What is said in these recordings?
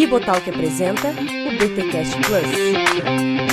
Bibotalk apresenta o BTcast Plus.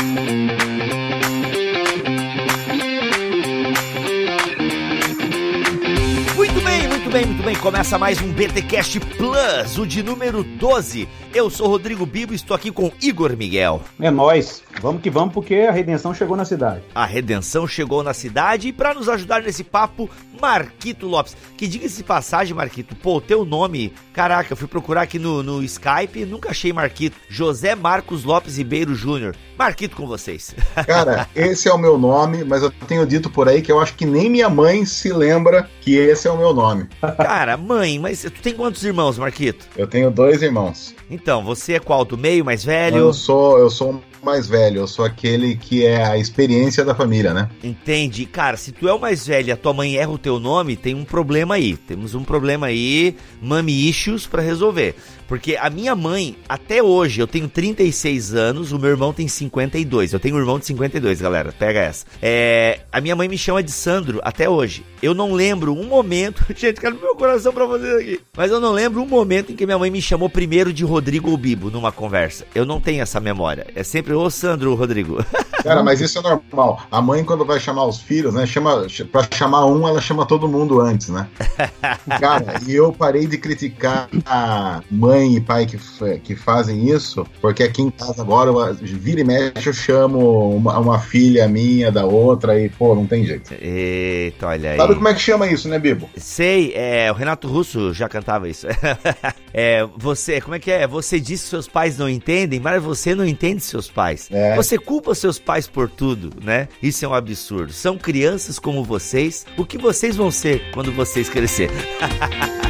Muito bem, muito bem. Começa mais um BTcast Plus, o de número 12. Eu sou Rodrigo Bibo e estou aqui com Igor Miguel. É nóis. Vamos que vamos, porque a redenção chegou na cidade. A redenção chegou na cidade e para nos ajudar nesse papo, Marquito Lopes. Que diga-se de passagem, Marquito, pô, teu nome, caraca, eu fui procurar aqui no, no Skype e nunca achei Marquito. José Marcos Lopes Ribeiro Júnior. Marquito com vocês. Cara, esse é o meu nome, mas eu tenho dito por aí que eu acho que nem minha mãe se lembra que esse é o meu nome. Cara, mãe, mas tu tem quantos irmãos, Marquito? Eu tenho dois irmãos. Então, você é qual? Do meio, mais velho? Eu sou, eu sou mais velho, eu sou aquele que é a experiência da família, né? Entendi. Cara, se tu é o mais velho e a tua mãe erra o teu nome, tem um problema aí. Temos um problema aí, mami issues pra resolver. Porque a minha mãe, até hoje, eu tenho 36 anos, o meu irmão tem 52. Eu tenho um irmão de 52, galera. Pega essa. É, a minha mãe me chama de Sandro até hoje. Eu não lembro um momento. Gente, quero meu coração pra vocês aqui. Mas eu não lembro um momento em que minha mãe me chamou primeiro de Rodrigo ou Bibo numa conversa. Eu não tenho essa memória. É sempre ô Sandro Rodrigo. Cara, mas isso é normal. A mãe, quando vai chamar os filhos, né? Chama, pra chamar um, ela chama todo mundo antes, né? Cara, e eu parei de criticar a mãe e pai que, que fazem isso, porque aqui em casa agora, eu, vira e mexe, eu chamo uma, uma, filha minha da outra e, pô, não tem jeito. Eita, olha aí. Sabe como é que chama isso, né, Bibo? Sei, é, o Renato Russo já cantava isso. é, você, como é que é? Você diz que seus pais não entendem, mas você não entende seus pais. É. Você culpa seus pais por tudo, né? Isso é um absurdo. São crianças como vocês. O que vocês vão ser quando vocês crescerem?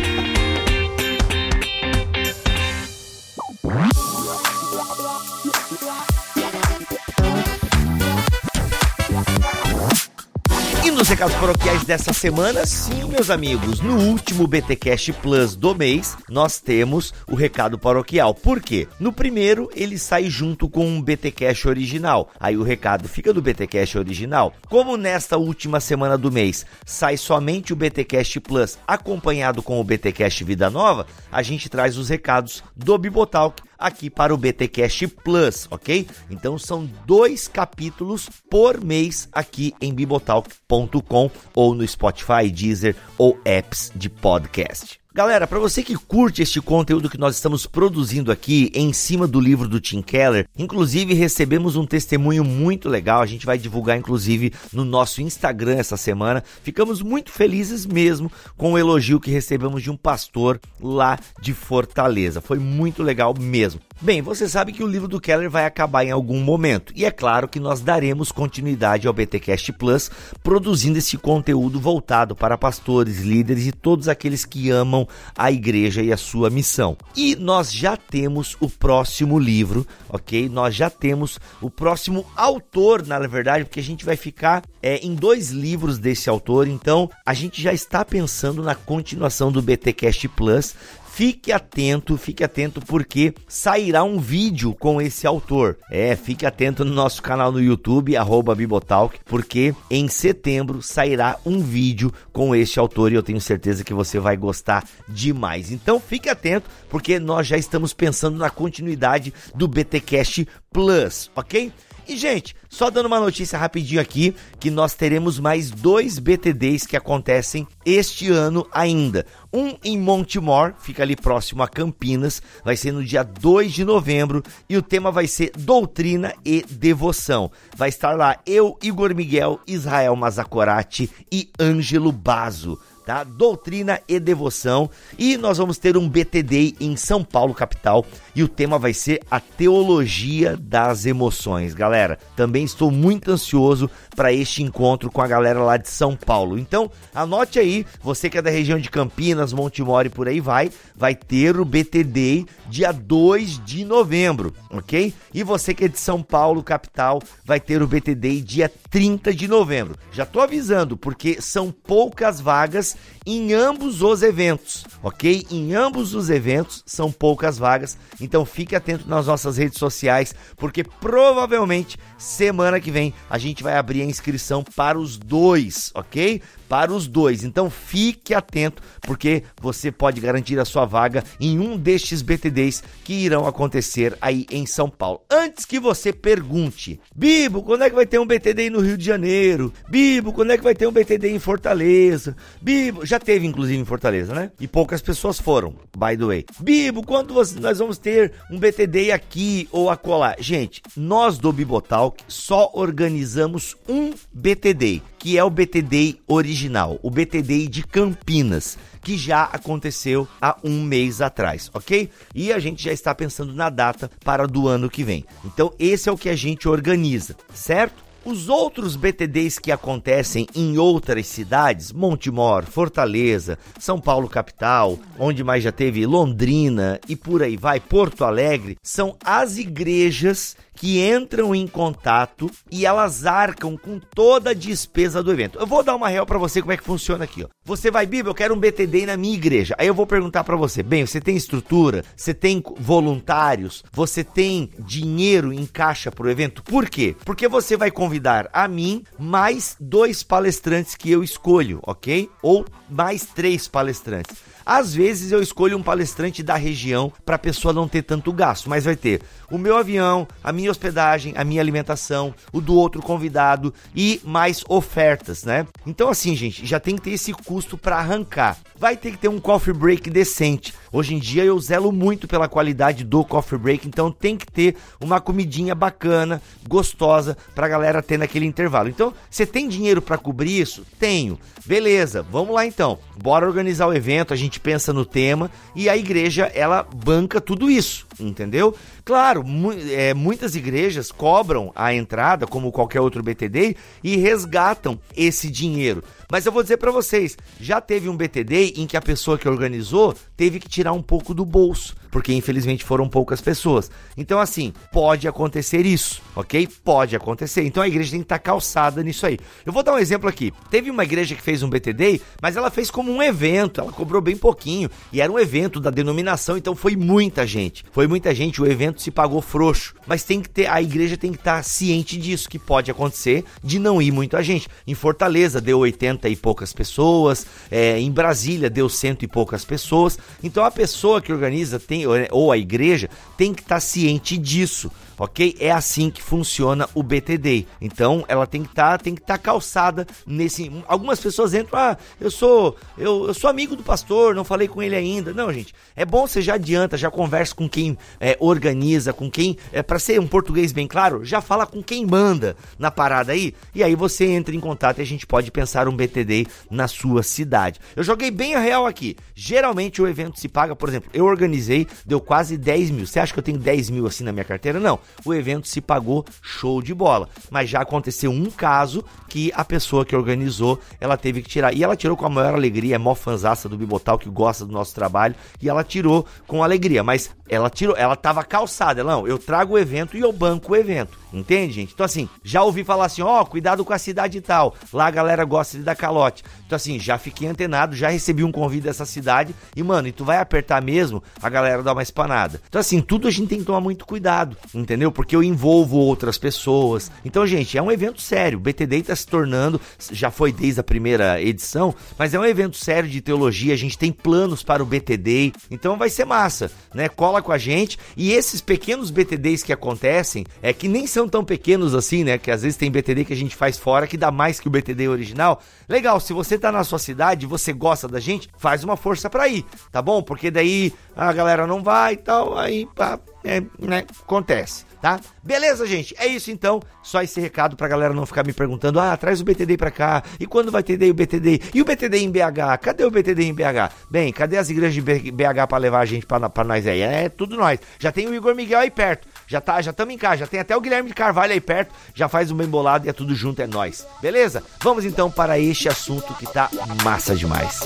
nos recados paroquiais dessa semana, sim, meus amigos, no último BTcast Plus do mês, nós temos o recado paroquial. Por quê? No primeiro, ele sai junto com um BTcast original. Aí o recado fica do BTcast original. Como nesta última semana do mês sai somente o BTcast Plus acompanhado com o BTcast Vida Nova, a gente traz os recados do Bibotalk aqui para o BTcast Plus, ok? Então são dois capítulos por mês aqui em bibotalk.com ou no Spotify, Deezer ou apps de podcast. Galera, para você que curte este conteúdo que nós estamos produzindo aqui em cima do livro do Tim Keller, inclusive recebemos um testemunho muito legal, a gente vai divulgar inclusive no nosso Instagram essa semana. Ficamos muito felizes mesmo com o elogio que recebemos de um pastor lá de Fortaleza. Foi muito legal mesmo. Bem, você sabe que o livro do Keller vai acabar em algum momento, e é claro que nós daremos continuidade ao BTcast Plus, produzindo esse conteúdo voltado para pastores, líderes e todos aqueles que amam a igreja e a sua missão. E nós já temos o próximo livro, ok? Nós já temos o próximo autor, na verdade, porque a gente vai ficar é, em dois livros desse autor, então a gente já está pensando na continuação do BTcast Plus. Fique atento, fique atento porque sairá um vídeo com esse autor. É, fique atento no nosso canal no YouTube, Bibotalk, porque em setembro sairá um vídeo com este autor e eu tenho certeza que você vai gostar demais. Então fique atento porque nós já estamos pensando na continuidade do BTcast Plus, ok? E, gente, só dando uma notícia rapidinho aqui, que nós teremos mais dois BTDs que acontecem este ano ainda. Um em Montemor, fica ali próximo a Campinas, vai ser no dia 2 de novembro, e o tema vai ser Doutrina e Devoção. Vai estar lá eu, Igor Miguel, Israel Mazacorati e Ângelo Bazo tá? Doutrina e devoção. E nós vamos ter um BTD em São Paulo, capital, e o tema vai ser a teologia das emoções. Galera, também estou muito ansioso para este encontro com a galera lá de São Paulo. Então, anote aí, você que é da região de Campinas, Montemor e por aí vai, vai ter o BTD dia 2 de novembro, ok? E você que é de São Paulo, capital, vai ter o BTD dia 30 de novembro. Já tô avisando, porque são poucas vagas em ambos os eventos, ok? Em ambos os eventos são poucas vagas, então fique atento nas nossas redes sociais, porque provavelmente semana que vem a gente vai abrir a inscrição para os dois, ok? Para os dois. Então fique atento, porque você pode garantir a sua vaga em um destes BTDs que irão acontecer aí em São Paulo. Antes que você pergunte, Bibo, quando é que vai ter um BTD no Rio de Janeiro? Bibo, quando é que vai ter um BTD em Fortaleza? Bibo, já teve inclusive em Fortaleza, né? E poucas pessoas foram, by the way. Bibo, quando você, nós vamos ter um BTD aqui ou acolá? Gente, nós do Bibotalk só organizamos um BTD, que é o BTD original, o BTD de Campinas que já aconteceu há um mês atrás, ok? E a gente já está pensando na data para do ano que vem. Então, esse é o que a gente organiza, certo? Os outros BTDs que acontecem em outras cidades, Montemor, Fortaleza, São Paulo capital, onde mais já teve Londrina e por aí vai, Porto Alegre, são as igrejas que entram em contato e elas arcam com toda a despesa do evento. Eu vou dar uma real para você como é que funciona aqui, ó. Você vai, Bíblia, eu quero um BTD na minha igreja. Aí eu vou perguntar para você, bem, você tem estrutura, você tem voluntários, você tem dinheiro em caixa pro evento? Por quê? Porque você vai convidar a mim mais dois palestrantes que eu escolho, ok? Ou mais três palestrantes. Às vezes eu escolho um palestrante da região para a pessoa não ter tanto gasto, mas vai ter o meu avião, a minha hospedagem, a minha alimentação, o do outro convidado e mais ofertas, né? Então assim, gente, já tem que ter esse custo para arrancar. Vai ter que ter um coffee break decente. Hoje em dia eu zelo muito pela qualidade do coffee break, então tem que ter uma comidinha bacana, gostosa pra galera ter naquele intervalo. Então, você tem dinheiro para cobrir isso? Tenho. Beleza, vamos lá então. Bora organizar o evento, a gente pensa no tema e a igreja ela banca tudo isso, entendeu? Claro, mu é, muitas igrejas cobram a entrada, como qualquer outro BTD, e resgatam esse dinheiro. Mas eu vou dizer para vocês, já teve um BTD em que a pessoa que organizou teve que tirar um pouco do bolso, porque infelizmente foram poucas pessoas. Então assim, pode acontecer isso, ok? Pode acontecer. Então a igreja tem que estar tá calçada nisso aí. Eu vou dar um exemplo aqui. Teve uma igreja que fez um BTD, mas ela fez como um evento, ela cobrou bem pouquinho e era um evento da denominação, então foi muita gente. Foi muita gente, o evento se pagou frouxo. Mas tem que ter, a igreja tem que estar tá ciente disso que pode acontecer de não ir muita gente. Em Fortaleza deu 80 e poucas pessoas, é, em Brasília deu cento e poucas pessoas. Então a pessoa que organiza tem, ou a igreja tem que estar tá ciente disso ok? É assim que funciona o BTD. Então ela tem que estar, tá, tem que estar tá calçada nesse. Algumas pessoas entram, ah, eu sou, eu, eu sou amigo do pastor, não falei com ele ainda. Não, gente, é bom você já adianta, já conversa com quem é, organiza, com quem, é para ser um português bem claro, já fala com quem manda na parada aí, e aí você entra em contato e a gente pode pensar um BTD na sua cidade. Eu joguei bem a real aqui. Geralmente o evento se paga, por exemplo, eu organizei, deu quase 10 mil. Você acha que eu tenho 10 mil assim na minha carteira? Não o evento se pagou show de bola. Mas já aconteceu um caso que a pessoa que organizou, ela teve que tirar. E ela tirou com a maior alegria, é mó fanzaça do Bibotal que gosta do nosso trabalho, e ela tirou com alegria. Mas ela tirou, ela tava calçada, não, eu trago o evento e eu banco o evento. Entende, gente? Então, assim, já ouvi falar assim: ó, oh, cuidado com a cidade e tal. Lá a galera gosta de dar calote. Então, assim, já fiquei antenado, já recebi um convite dessa cidade. E, mano, e tu vai apertar mesmo, a galera dá uma espanada. Então, assim, tudo a gente tem que tomar muito cuidado, entendeu? Porque eu envolvo outras pessoas. Então, gente, é um evento sério. BTD tá se tornando, já foi desde a primeira edição, mas é um evento sério de teologia. A gente tem planos para o BTD. Então, vai ser massa, né? Cola com a gente. E esses pequenos BTDs que acontecem, é que nem são tão pequenos assim, né? Que às vezes tem BTD que a gente faz fora que dá mais que o BTD original. Legal, se você tá na sua cidade, você gosta da gente, faz uma força para ir, tá bom? Porque daí a galera não vai e tal, aí pá, é, né, acontece tá? Beleza, gente? É isso então. Só esse recado pra galera não ficar me perguntando: ah, traz o BTD pra cá. E quando vai ter o BTD? E o BTD em BH? Cadê o BTD em BH? Bem, cadê as igrejas de BH pra levar a gente pra, pra nós aí? É tudo nós. Já tem o Igor Miguel aí perto. Já tá, já estamos em casa. Já tem até o Guilherme de Carvalho aí perto. Já faz um bem bolado e é tudo junto, é nós. Beleza? Vamos então para este assunto que tá massa demais.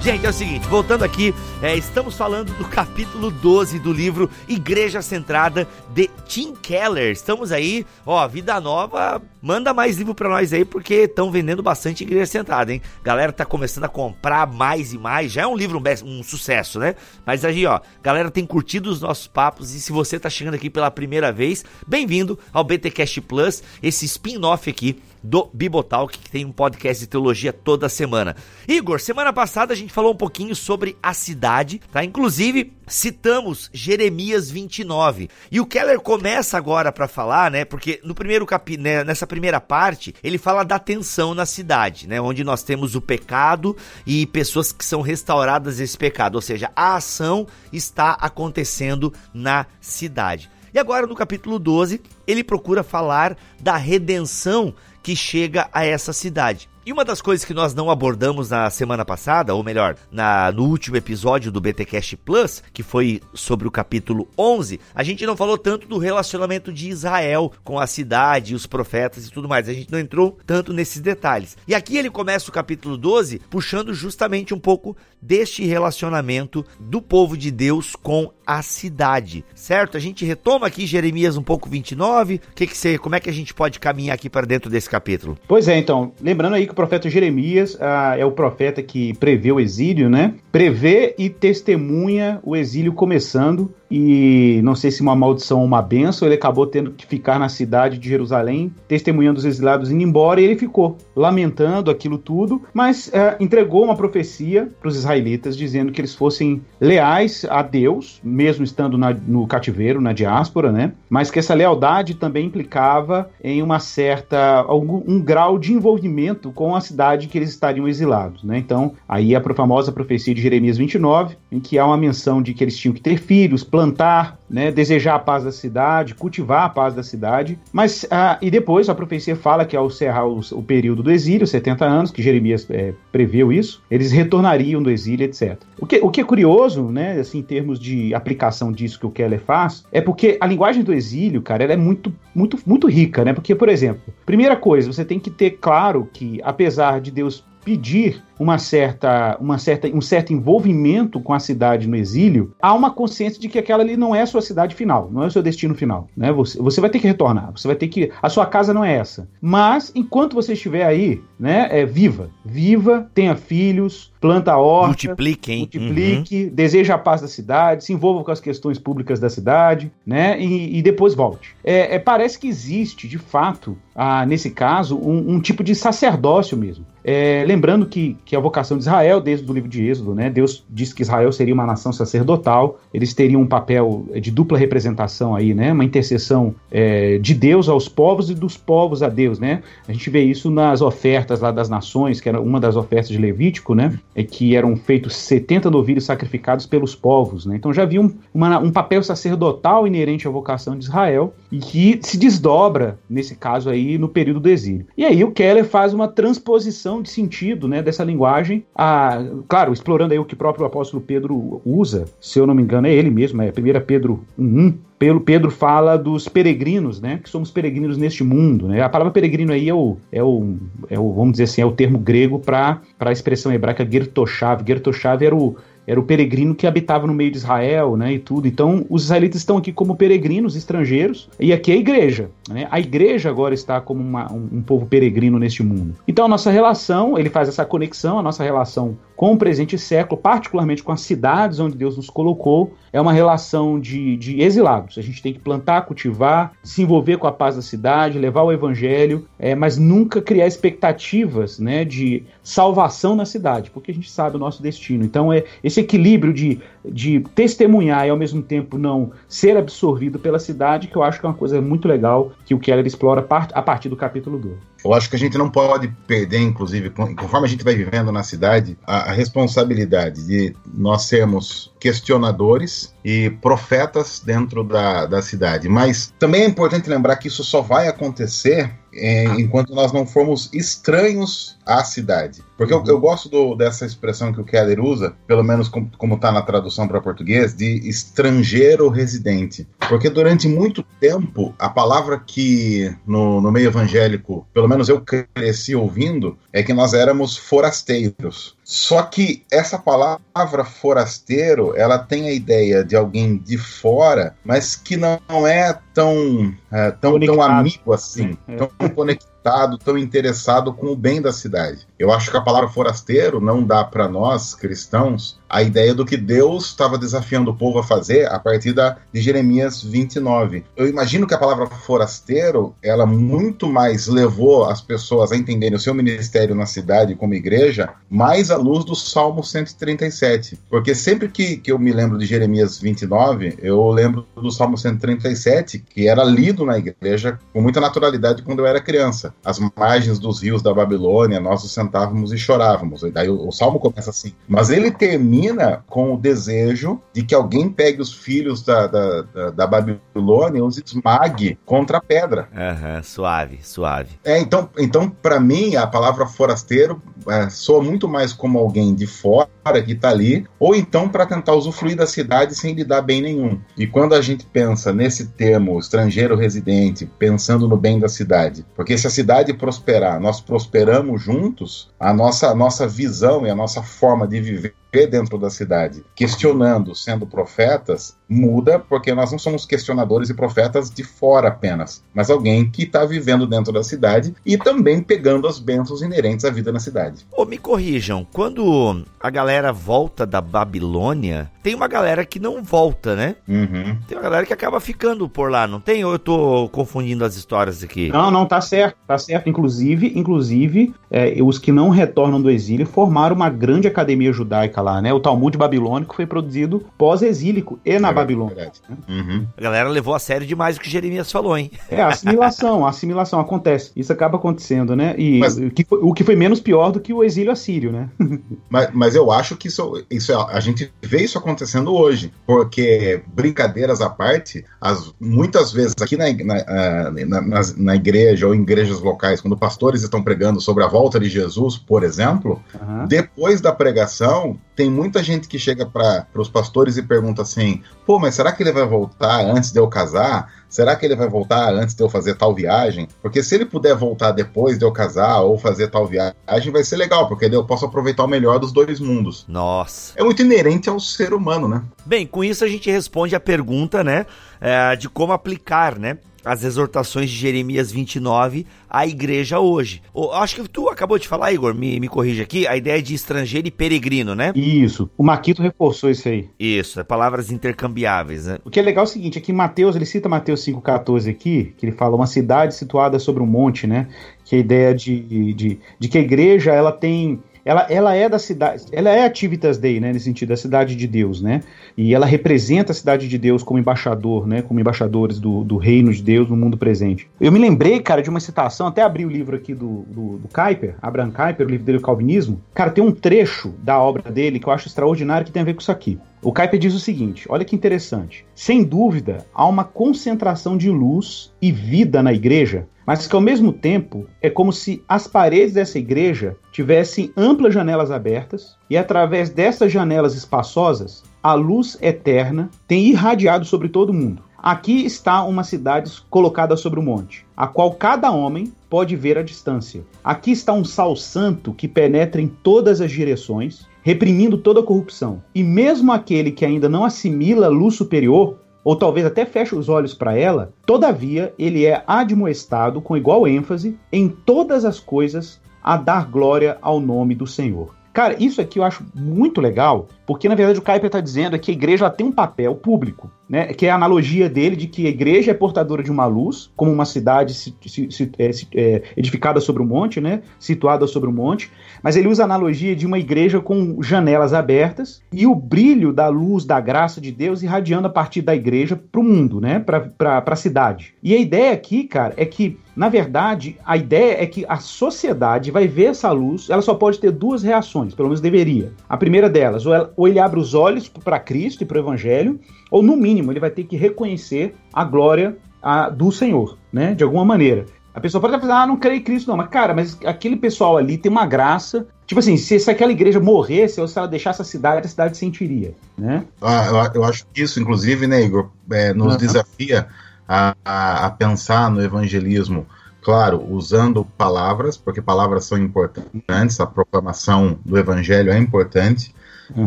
Gente, é o seguinte, voltando aqui, é, estamos falando do capítulo 12 do livro Igreja Centrada de Tim Keller. Estamos aí, ó, Vida Nova, manda mais livro para nós aí, porque estão vendendo bastante Igreja Centrada, hein? Galera tá começando a comprar mais e mais, já é um livro um, um sucesso, né? Mas aí, ó, galera tem curtido os nossos papos e se você tá chegando aqui pela primeira vez, bem-vindo ao BTcast Plus, esse spin-off aqui do Bibotalk, que tem um podcast de teologia toda semana. Igor, semana passada a gente falou um pouquinho sobre a cidade, tá? Inclusive, citamos Jeremias 29. E o Keller começa agora para falar, né? Porque no primeiro capítulo, né, nessa primeira parte, ele fala da tensão na cidade, né? Onde nós temos o pecado e pessoas que são restauradas desse pecado, ou seja, a ação está acontecendo na cidade. E agora no capítulo 12, ele procura falar da redenção que chega a essa cidade. E uma das coisas que nós não abordamos na semana passada, ou melhor, na, no último episódio do BTcast Plus, que foi sobre o capítulo 11, a gente não falou tanto do relacionamento de Israel com a cidade, os profetas e tudo mais. A gente não entrou tanto nesses detalhes. E aqui ele começa o capítulo 12 puxando justamente um pouco deste relacionamento do povo de Deus com a cidade, certo? A gente retoma aqui Jeremias um pouco 29. Que que você, como é que a gente pode caminhar aqui para dentro desse capítulo? Pois é, então, lembrando aí que profeta Jeremias ah, é o profeta que prevê o exílio, né? Prevê e testemunha o exílio começando e não sei se uma maldição ou uma benção, ele acabou tendo que ficar na cidade de Jerusalém, testemunhando os exilados indo embora, e ele ficou lamentando aquilo tudo, mas é, entregou uma profecia para os israelitas, dizendo que eles fossem leais a Deus, mesmo estando na, no cativeiro, na diáspora, né? Mas que essa lealdade também implicava em uma certa, algum, um grau de envolvimento com a cidade que eles estariam exilados, né? Então, aí a famosa profecia de Jeremias 29, em que há uma menção de que eles tinham que ter filhos, plantar, né, desejar a paz da cidade, cultivar a paz da cidade. Mas ah, e depois a profecia fala que ao encerrar o, o período do exílio, 70 anos, que Jeremias é, preveu isso, eles retornariam do exílio, etc. O que, o que é curioso, né, assim, em termos de aplicação disso que o Keller faz, é porque a linguagem do exílio, cara, ela é muito, muito, muito rica, né? Porque, por exemplo, primeira coisa, você tem que ter claro que apesar de Deus pedir uma certa, uma certa, um certo envolvimento com a cidade no exílio, há uma consciência de que aquela ali não é a sua cidade final, não é o seu destino final. Né? Você, você vai ter que retornar, você vai ter que. A sua casa não é essa. Mas, enquanto você estiver aí, né, é, viva. Viva, tenha filhos, planta horta. Multiplique, hein? Multiplique, uhum. deseja a paz da cidade, se envolva com as questões públicas da cidade, né? E, e depois volte. É, é, parece que existe, de fato, ah, nesse caso, um, um, tipo de sacerdócio mesmo. É, lembrando que, que a vocação de Israel, desde o livro de Êxodo, né, Deus disse que Israel seria uma nação sacerdotal, eles teriam um papel de dupla representação aí, né, uma intercessão é, de Deus aos povos e dos povos a Deus, né. A gente vê isso nas ofertas lá das nações, que era uma das ofertas de Levítico, né, é que eram feitos 70 novilhos sacrificados pelos povos, né. Então já havia um, uma, um papel sacerdotal inerente à vocação de Israel e que se desdobra nesse caso aí no período do exílio. E aí o Keller faz uma transposição de sentido, né, dessa linguagem a, claro, explorando aí o que o próprio apóstolo Pedro usa, se eu não me engano, é ele mesmo, é 1 Pedro 1, pelo Pedro fala dos peregrinos, né? Que somos peregrinos neste mundo, né? A palavra peregrino aí é o, é o, é o vamos dizer assim, é o termo grego para a expressão hebraica gertoshav. Gertoshav era o, era o peregrino que habitava no meio de Israel, né, e tudo. Então, os israelitas estão aqui como peregrinos estrangeiros, e aqui é a igreja, né? A igreja agora está como uma, um, um, povo peregrino neste mundo. Então, a nossa relação, ele faz essa conexão, a nossa relação com o presente século, particularmente com as cidades onde Deus nos colocou, é uma relação de, de exilados. A gente tem que plantar, cultivar, se envolver com a paz da cidade, levar o evangelho, é, mas nunca criar expectativas, né, de salvação na cidade, porque a gente sabe o nosso destino. Então, é esse equilíbrio de, de testemunhar e ao mesmo tempo não ser absorvido pela cidade, que eu acho que é uma coisa muito legal que o Keller explora a partir do capítulo 2. Eu acho que a gente não pode perder, inclusive, conforme a gente vai vivendo na cidade, a, responsabilidade de nós sermos questionadores e profetas dentro da, da cidade. Mas também é importante lembrar que isso só vai acontecer é, enquanto nós não formos estranhos à cidade. Porque eu, eu gosto do, dessa expressão que o Keller usa, pelo menos com, como está na tradução para português, de estrangeiro residente. Porque durante muito tempo, a palavra que no, no meio evangélico, pelo menos eu cresci ouvindo, é que nós éramos forasteiros. Só que essa palavra forasteiro, ela tem a ideia de alguém de fora, mas que não é tão, é, tão, tão amigo assim, é. tão conectado, tão interessado com o bem da cidade. Eu acho que a palavra forasteiro não dá para nós, cristãos, a ideia do que Deus estava desafiando o povo a fazer a partir da, de Jeremias 29. Eu imagino que a palavra forasteiro, ela muito mais levou as pessoas a entenderem o seu ministério na cidade como igreja, mais à luz do Salmo 137. Porque sempre que, que eu me lembro de Jeremias 29, eu lembro do Salmo 137, que era lido na igreja com muita naturalidade quando eu era criança. As margens dos rios da Babilônia, nós nos sentávamos e chorávamos. E daí o, o salmo começa assim. Mas ele termina com o desejo de que alguém pegue os filhos da, da, da, da Babilônia e os esmague contra a pedra. Uhum, suave, suave. É, então, então para mim, a palavra forasteiro é, soa muito mais como alguém de fora que está ali, ou então para tentar usufruir da cidade sem lhe dar bem nenhum. E quando a gente pensa nesse termo estrangeiro residente, pensando no bem da cidade, porque se a cidade prosperar, nós prosperamos juntos, a nossa, a nossa visão e a nossa forma de viver dentro da cidade, questionando, sendo profetas, muda porque nós não somos questionadores e profetas de fora apenas, mas alguém que está vivendo dentro da cidade e também pegando as bênçãos inerentes à vida na cidade. Ou me corrijam, quando a galera volta da Babilônia, tem uma galera que não volta, né? Uhum. Tem uma galera que acaba ficando por lá, não tem? Ou eu tô confundindo as histórias aqui? Não, não, tá certo, tá certo. Inclusive, inclusive, é, os que não retornam do exílio formaram uma grande academia judaica lá, né? O Talmud babilônico foi produzido pós-exílico e na é, Babilônia. Né? Uhum. A galera levou a sério demais o que Jeremias falou, hein? É, a assimilação, a assimilação acontece. Isso acaba acontecendo, né? E mas, o, que foi, o que foi menos pior do que o exílio assírio, né? mas, mas eu acho que isso, isso é, a gente vê isso acontecendo hoje, porque brincadeiras à parte, as, muitas vezes aqui na, na, na, na, na igreja ou em igrejas locais, quando pastores estão pregando sobre a volta de Jesus, por exemplo, uhum. depois da pregação, tem muita gente que chega para os pastores e pergunta assim: pô, mas será que ele vai voltar antes de eu casar? Será que ele vai voltar antes de eu fazer tal viagem? Porque se ele puder voltar depois de eu casar ou fazer tal viagem, vai ser legal, porque daí eu posso aproveitar o melhor dos dois mundos. Nossa. É muito inerente ao ser humano, né? Bem, com isso a gente responde a pergunta, né? É, de como aplicar, né? As exortações de Jeremias 29 à igreja hoje. Eu acho que tu acabou de falar, Igor, me, me corrija aqui, a ideia de estrangeiro e peregrino, né? Isso. O Maquito reforçou isso aí. Isso, é palavras intercambiáveis, né? O que é legal é o seguinte, é que Mateus, ele cita Mateus 5,14 aqui, que ele fala uma cidade situada sobre um monte, né? Que a ideia de, de, de que a igreja, ela tem ela, ela é da cidade, ela é Activitas Dei, né, nesse sentido, da cidade de Deus, né, e ela representa a cidade de Deus como embaixador, né, como embaixadores do, do reino de Deus no mundo presente. Eu me lembrei, cara, de uma citação, até abri o livro aqui do, do, do Kuyper, Abraham Kuyper, o livro dele, o Calvinismo, cara, tem um trecho da obra dele que eu acho extraordinário que tem a ver com isso aqui. O Kuyper diz o seguinte: olha que interessante. Sem dúvida, há uma concentração de luz e vida na igreja mas que ao mesmo tempo é como se as paredes dessa igreja tivessem amplas janelas abertas e através dessas janelas espaçosas a luz eterna tem irradiado sobre todo mundo. Aqui está uma cidade colocada sobre o monte, a qual cada homem pode ver à distância. Aqui está um sal santo que penetra em todas as direções, reprimindo toda a corrupção. E mesmo aquele que ainda não assimila luz superior ou talvez até feche os olhos para ela, todavia ele é admoestado com igual ênfase em todas as coisas a dar glória ao nome do Senhor. Cara, isso aqui eu acho muito legal, porque na verdade o Kuyper está dizendo é que a igreja tem um papel público né, que é a analogia dele de que a igreja é portadora de uma luz, como uma cidade se, se, se, é, é, edificada sobre um monte, né, situada sobre um monte, mas ele usa a analogia de uma igreja com janelas abertas e o brilho da luz da graça de Deus irradiando a partir da igreja para o mundo, né, para a cidade. E a ideia aqui, cara, é que na verdade, a ideia é que a sociedade vai ver essa luz, ela só pode ter duas reações, pelo menos deveria. A primeira delas, ou, ela, ou ele abre os olhos para Cristo e para o Evangelho, ou no mínimo ele vai ter que reconhecer a glória a, do Senhor, né? De alguma maneira. A pessoa pode pensar, ah, não creio em Cristo, não. Mas, cara, mas aquele pessoal ali tem uma graça. Tipo assim, se, se aquela igreja morresse ou se ela deixasse a cidade, a cidade sentiria, né? Ah, eu, eu acho que isso, inclusive, né, Igor, é, nos uhum. desafia a, a, a, pensar no evangelismo claro, usando palavras, porque palavras são importantes, a proclamação do evangelho é importante, Uhum.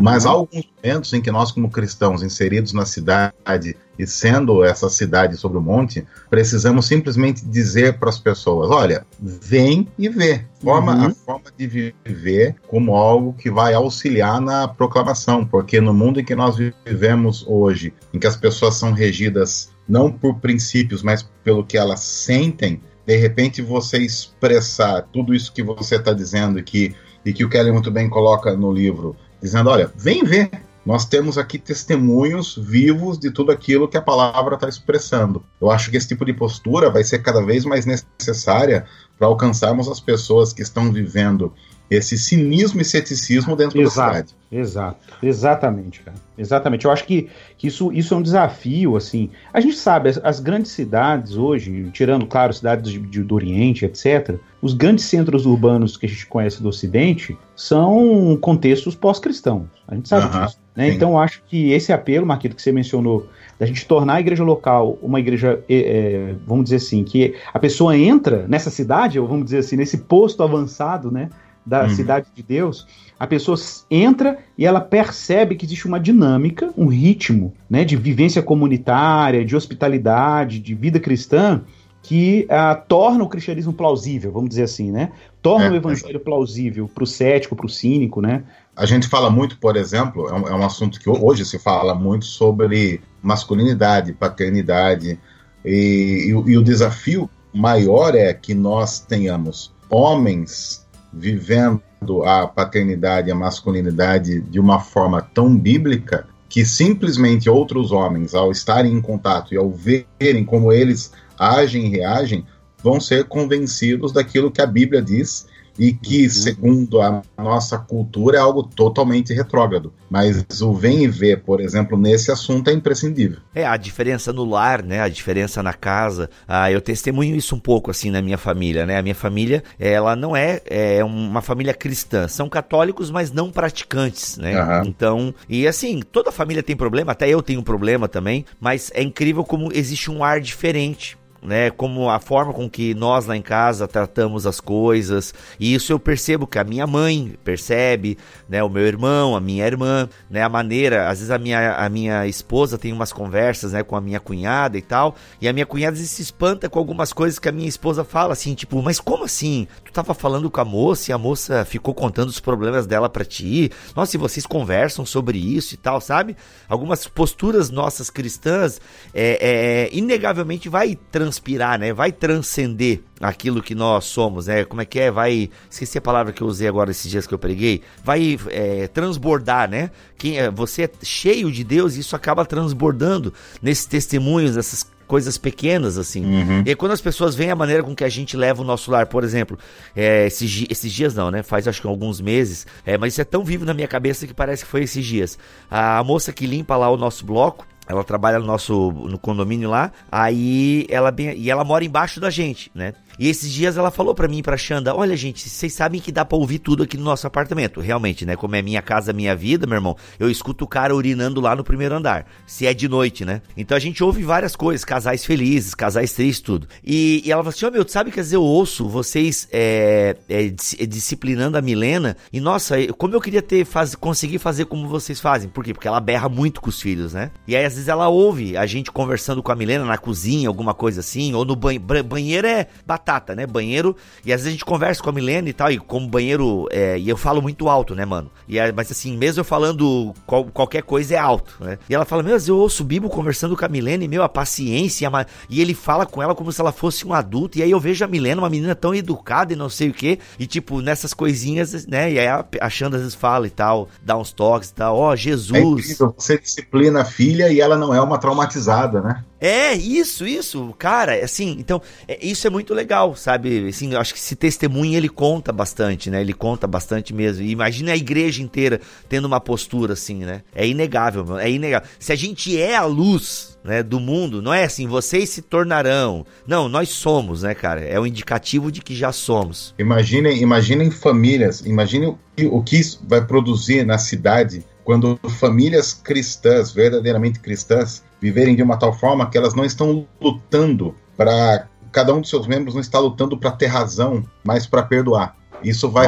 Mas há alguns momentos em que nós, como cristãos inseridos na cidade e sendo essa cidade sobre o monte, precisamos simplesmente dizer para as pessoas: olha, vem e vê. Forma, uhum. A forma de viver como algo que vai auxiliar na proclamação, porque no mundo em que nós vivemos hoje, em que as pessoas são regidas não por princípios, mas pelo que elas sentem, de repente você expressar tudo isso que você está dizendo que, e que o Kelly muito bem coloca no livro, dizendo: olha, vem ver. Nós temos aqui testemunhos vivos de tudo aquilo que a palavra está expressando. Eu acho que esse tipo de postura vai ser cada vez mais necessária para alcançarmos as pessoas que estão vivendo esse cinismo e ceticismo dentro exato, da cidade. Exato, exatamente, cara. Exatamente. Eu acho que, que isso, isso é um desafio, assim. A gente sabe, as, as grandes cidades hoje, tirando, claro, cidades de, de, do Oriente, etc., os grandes centros urbanos que a gente conhece do Ocidente são contextos pós-cristãos. A gente sabe uh -huh, disso. Né? Então, eu acho que esse apelo, Marquito, que você mencionou, da gente tornar a igreja local uma igreja, é, vamos dizer assim, que a pessoa entra nessa cidade, ou vamos dizer assim, nesse posto avançado, né? Da uhum. cidade de Deus, a pessoa entra e ela percebe que existe uma dinâmica, um ritmo, né, de vivência comunitária, de hospitalidade, de vida cristã, que uh, torna o cristianismo plausível, vamos dizer assim, né? Torna é, o evangelho é. plausível para o cético, para o cínico, né? A gente fala muito, por exemplo, é um, é um, assunto que hoje se fala muito sobre masculinidade, paternidade, e, e, e o desafio maior é que nós tenhamos homens vivendo a paternidade e a masculinidade de uma forma tão bíblica que simplesmente outros homens, ao estarem em contato e ao verem como eles agem e reagem, vão ser convencidos daquilo que a Bíblia diz e que, uhum. segundo a nossa cultura, é algo totalmente retrógrado. Mas o vem e ver, por exemplo, nesse assunto é imprescindível. É, a diferença no lar, né? A diferença na casa. Ah, eu testemunho isso um pouco, assim, na minha família, né? A minha família, ela não é, é uma família cristã. São católicos, mas não praticantes, né? Uhum. Então, e assim, toda família tem problema, até eu tenho problema também, mas é incrível como existe um ar diferente né? Como a forma com que nós lá em casa tratamos as coisas. E isso eu percebo que a minha mãe percebe, né? O meu irmão, a minha irmã, né? A maneira, às vezes a minha, a minha esposa tem umas conversas, né? Com a minha cunhada e tal. E a minha cunhada se espanta com algumas coisas que a minha esposa fala, assim, tipo, mas como assim? Tu tava falando com a moça e a moça ficou contando os problemas dela para ti? Nossa, e vocês conversam sobre isso e tal, sabe? Algumas posturas nossas cristãs, é, é inegavelmente vai trans transpirar, né? Vai transcender aquilo que nós somos, né? Como é que é? Vai. Esqueci a palavra que eu usei agora esses dias que eu preguei. Vai é, transbordar, né? Quem, é, você é cheio de Deus e isso acaba transbordando nesses testemunhos, nessas coisas pequenas, assim. Uhum. E quando as pessoas veem a maneira com que a gente leva o nosso lar, por exemplo, é, esses, esses, dias não, né? Faz acho que alguns meses, é, mas isso é tão vivo na minha cabeça que parece que foi esses dias. A moça que limpa lá o nosso bloco, ela trabalha no nosso no condomínio lá. Aí ela e ela mora embaixo da gente, né? E esses dias ela falou para mim, pra Xanda, olha gente, vocês sabem que dá pra ouvir tudo aqui no nosso apartamento. Realmente, né? Como é minha casa, minha vida, meu irmão, eu escuto o cara urinando lá no primeiro andar. Se é de noite, né? Então a gente ouve várias coisas, casais felizes, casais tristes, tudo. E, e ela falou assim, ó oh, meu, sabe que às vezes eu ouço vocês é, é, é, disciplinando a Milena, e nossa, como eu queria ter, faz, conseguir fazer como vocês fazem. Por quê? Porque ela berra muito com os filhos, né? E aí às vezes ela ouve a gente conversando com a Milena na cozinha, alguma coisa assim, ou no banho. Banheiro é batata, né? Banheiro. E às vezes a gente conversa com a Milena e tal, e como banheiro. É, e eu falo muito alto, né, mano? E, mas assim, mesmo eu falando qual, qualquer coisa é alto, né? E ela fala, meu, eu ouço o Bibo conversando com a Milena e, meu, a paciência. A, e ele fala com ela como se ela fosse um adulto. E aí eu vejo a Milena, uma menina tão educada e não sei o que. E tipo, nessas coisinhas, né? E aí a, às vezes fala e tal, dá uns toques e tal. Ó, oh, Jesus. É incrível, você disciplina a filha e ela não é uma traumatizada, né? É, isso, isso, cara, assim, então, é, isso é muito legal, sabe? Assim, acho que esse testemunho ele conta bastante, né? Ele conta bastante mesmo. E imagina a igreja inteira tendo uma postura assim, né? É inegável, é inegável. Se a gente é a luz, né, do mundo, não é assim, vocês se tornarão. Não, nós somos, né, cara? É um indicativo de que já somos. Imaginem, imaginem famílias, imaginem o que, o que isso vai produzir na cidade quando famílias cristãs, verdadeiramente cristãs, viverem de uma tal forma que elas não estão lutando para cada um dos seus membros não está lutando para ter razão, mas para perdoar. Isso vai,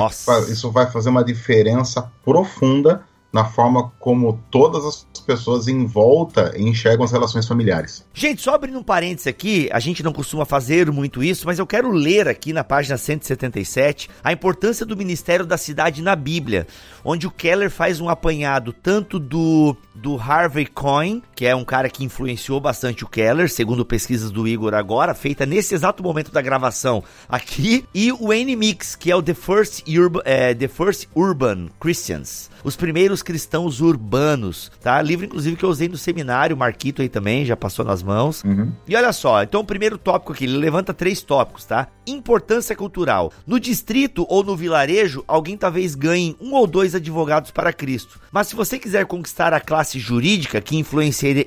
isso vai fazer uma diferença profunda na forma como todas as pessoas em volta enxergam as relações familiares. Gente, só abrindo um parênteses aqui, a gente não costuma fazer muito isso, mas eu quero ler aqui na página 177 a importância do ministério da cidade na Bíblia, onde o Keller faz um apanhado tanto do, do Harvey Coyne, que é um cara que influenciou bastante o Keller, segundo pesquisas do Igor agora, feita nesse exato momento da gravação aqui, e o N Mix, que é o The First, Urban, é, The First Urban Christians, os primeiros cristãos urbanos, tá? Livro, inclusive, que eu usei no seminário, Marquito aí também, já passou nas mãos. Uhum. E olha só, então o primeiro tópico aqui, ele levanta três tópicos, tá? Importância cultural. No distrito ou no vilarejo, alguém talvez ganhe um ou dois advogados para Cristo. Mas se você quiser conquistar a classe jurídica, que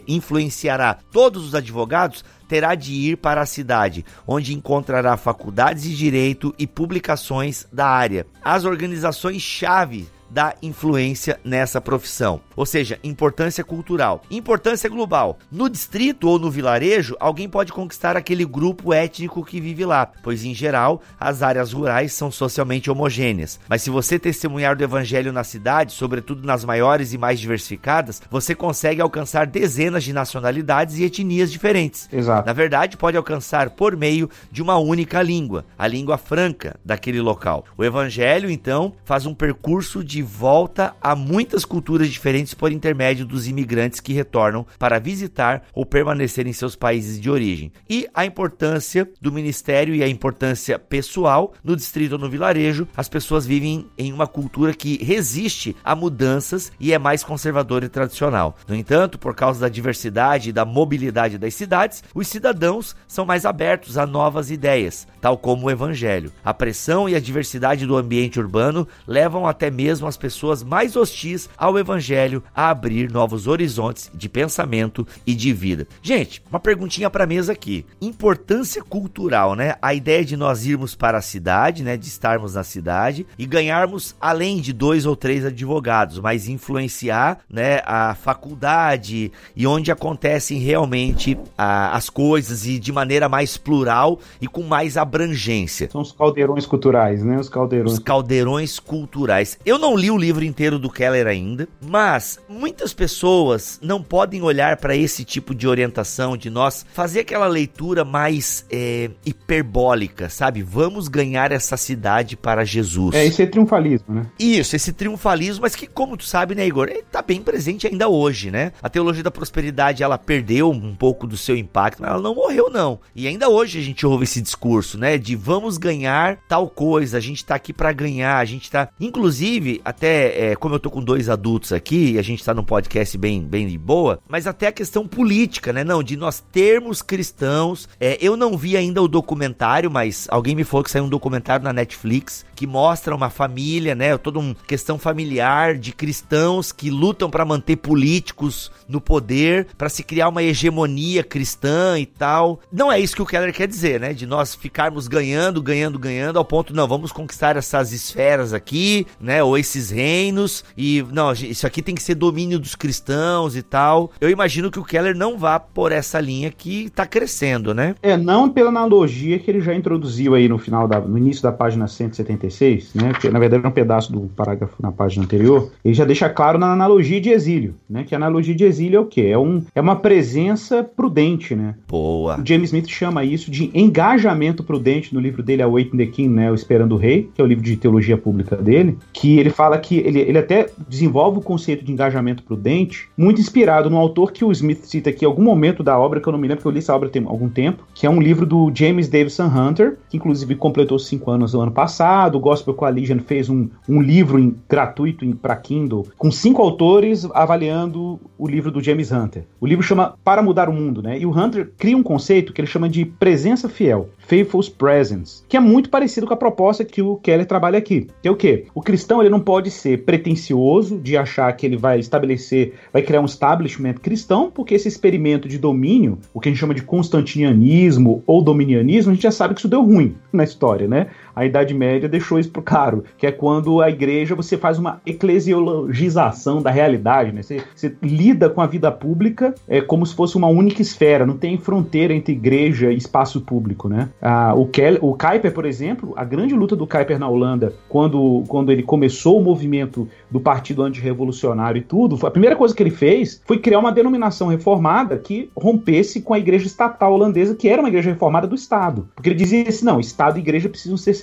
influenciará todos os advogados, terá de ir para a cidade, onde encontrará faculdades de direito e publicações da área. As organizações-chave da influência nessa profissão. Ou seja, importância cultural. Importância global. No distrito ou no vilarejo, alguém pode conquistar aquele grupo étnico que vive lá, pois em geral as áreas rurais são socialmente homogêneas. Mas se você testemunhar do evangelho na cidade, sobretudo nas maiores e mais diversificadas, você consegue alcançar dezenas de nacionalidades e etnias diferentes. Exato. Na verdade, pode alcançar por meio de uma única língua, a língua franca daquele local. O evangelho, então, faz um percurso de de volta a muitas culturas diferentes por intermédio dos imigrantes que retornam para visitar ou permanecer em seus países de origem. E a importância do ministério e a importância pessoal no distrito ou no vilarejo, as pessoas vivem em uma cultura que resiste a mudanças e é mais conservadora e tradicional. No entanto, por causa da diversidade e da mobilidade das cidades, os cidadãos são mais abertos a novas ideias, tal como o evangelho. A pressão e a diversidade do ambiente urbano levam até mesmo as pessoas mais hostis ao evangelho a abrir novos horizontes de pensamento e de vida. Gente, uma perguntinha para mesa aqui. Importância cultural, né? A ideia de nós irmos para a cidade, né, de estarmos na cidade e ganharmos além de dois ou três advogados, mas influenciar, né, a faculdade e onde acontecem realmente a, as coisas e de maneira mais plural e com mais abrangência. São os caldeirões culturais, né? Os caldeirões. Os caldeirões culturais. Eu não li o livro inteiro do Keller ainda, mas muitas pessoas não podem olhar para esse tipo de orientação de nós fazer aquela leitura mais é, hiperbólica, sabe? Vamos ganhar essa cidade para Jesus. É, esse é triunfalismo, né? Isso, esse triunfalismo, mas que, como tu sabe, né, Igor, ele tá bem presente ainda hoje, né? A teologia da prosperidade, ela perdeu um pouco do seu impacto, mas ela não morreu, não. E ainda hoje a gente ouve esse discurso, né? De vamos ganhar tal coisa, a gente tá aqui para ganhar, a gente tá. Inclusive, até, é, como eu tô com dois adultos aqui, e a gente tá num podcast bem, bem de boa, mas até a questão política, né? Não, de nós termos cristãos. É, eu não vi ainda o documentário, mas alguém me falou que saiu um documentário na Netflix que mostra uma família, né? Toda uma questão familiar de cristãos que lutam para manter políticos no poder, para se criar uma hegemonia cristã e tal. Não é isso que o Keller quer dizer, né? De nós ficarmos ganhando, ganhando, ganhando, ao ponto, não, vamos conquistar essas esferas aqui, né? Ou esses esses reinos e não, isso aqui tem que ser domínio dos cristãos e tal. Eu imagino que o Keller não vá por essa linha que tá crescendo, né? É, não pela analogia que ele já introduziu aí no final da, no início da página 176, né? Que na verdade é um pedaço do parágrafo na página anterior. Ele já deixa claro na analogia de exílio, né? Que a analogia de exílio é o quê? É, um, é uma presença prudente, né? Boa. O James Smith chama isso de engajamento prudente no livro dele, Awaiting the King, né? O Esperando o Rei, que é o livro de teologia pública dele, que ele fala que ele, ele até desenvolve o conceito de engajamento prudente, muito inspirado no autor que o Smith cita aqui em algum momento da obra, que eu não me lembro, porque eu li essa obra tem algum tempo, que é um livro do James Davison Hunter, que inclusive completou cinco anos no ano passado. O Gospel Coalition fez um, um livro em, gratuito para Kindle, com cinco autores avaliando o livro do James Hunter. O livro chama Para Mudar o Mundo, né? E o Hunter cria um conceito que ele chama de presença fiel. Faithful's Presence, que é muito parecido com a proposta que o Keller trabalha aqui. Que é o quê? O cristão ele não pode ser pretencioso de achar que ele vai estabelecer, vai criar um establishment cristão, porque esse experimento de domínio, o que a gente chama de constantinianismo ou dominianismo, a gente já sabe que isso deu ruim na história, né? A Idade Média deixou isso pro caro, que é quando a igreja você faz uma eclesiologização da realidade, né? Você, você lida com a vida pública é, como se fosse uma única esfera, não tem fronteira entre igreja e espaço público, né? Ah, o, Kel, o Kuiper, por exemplo, a grande luta do Kuiper na Holanda, quando, quando ele começou o movimento do Partido Antirrevolucionário e tudo, a primeira coisa que ele fez foi criar uma denominação reformada que rompesse com a igreja estatal holandesa, que era uma igreja reformada do Estado. Porque ele dizia assim: não, Estado e igreja precisam ser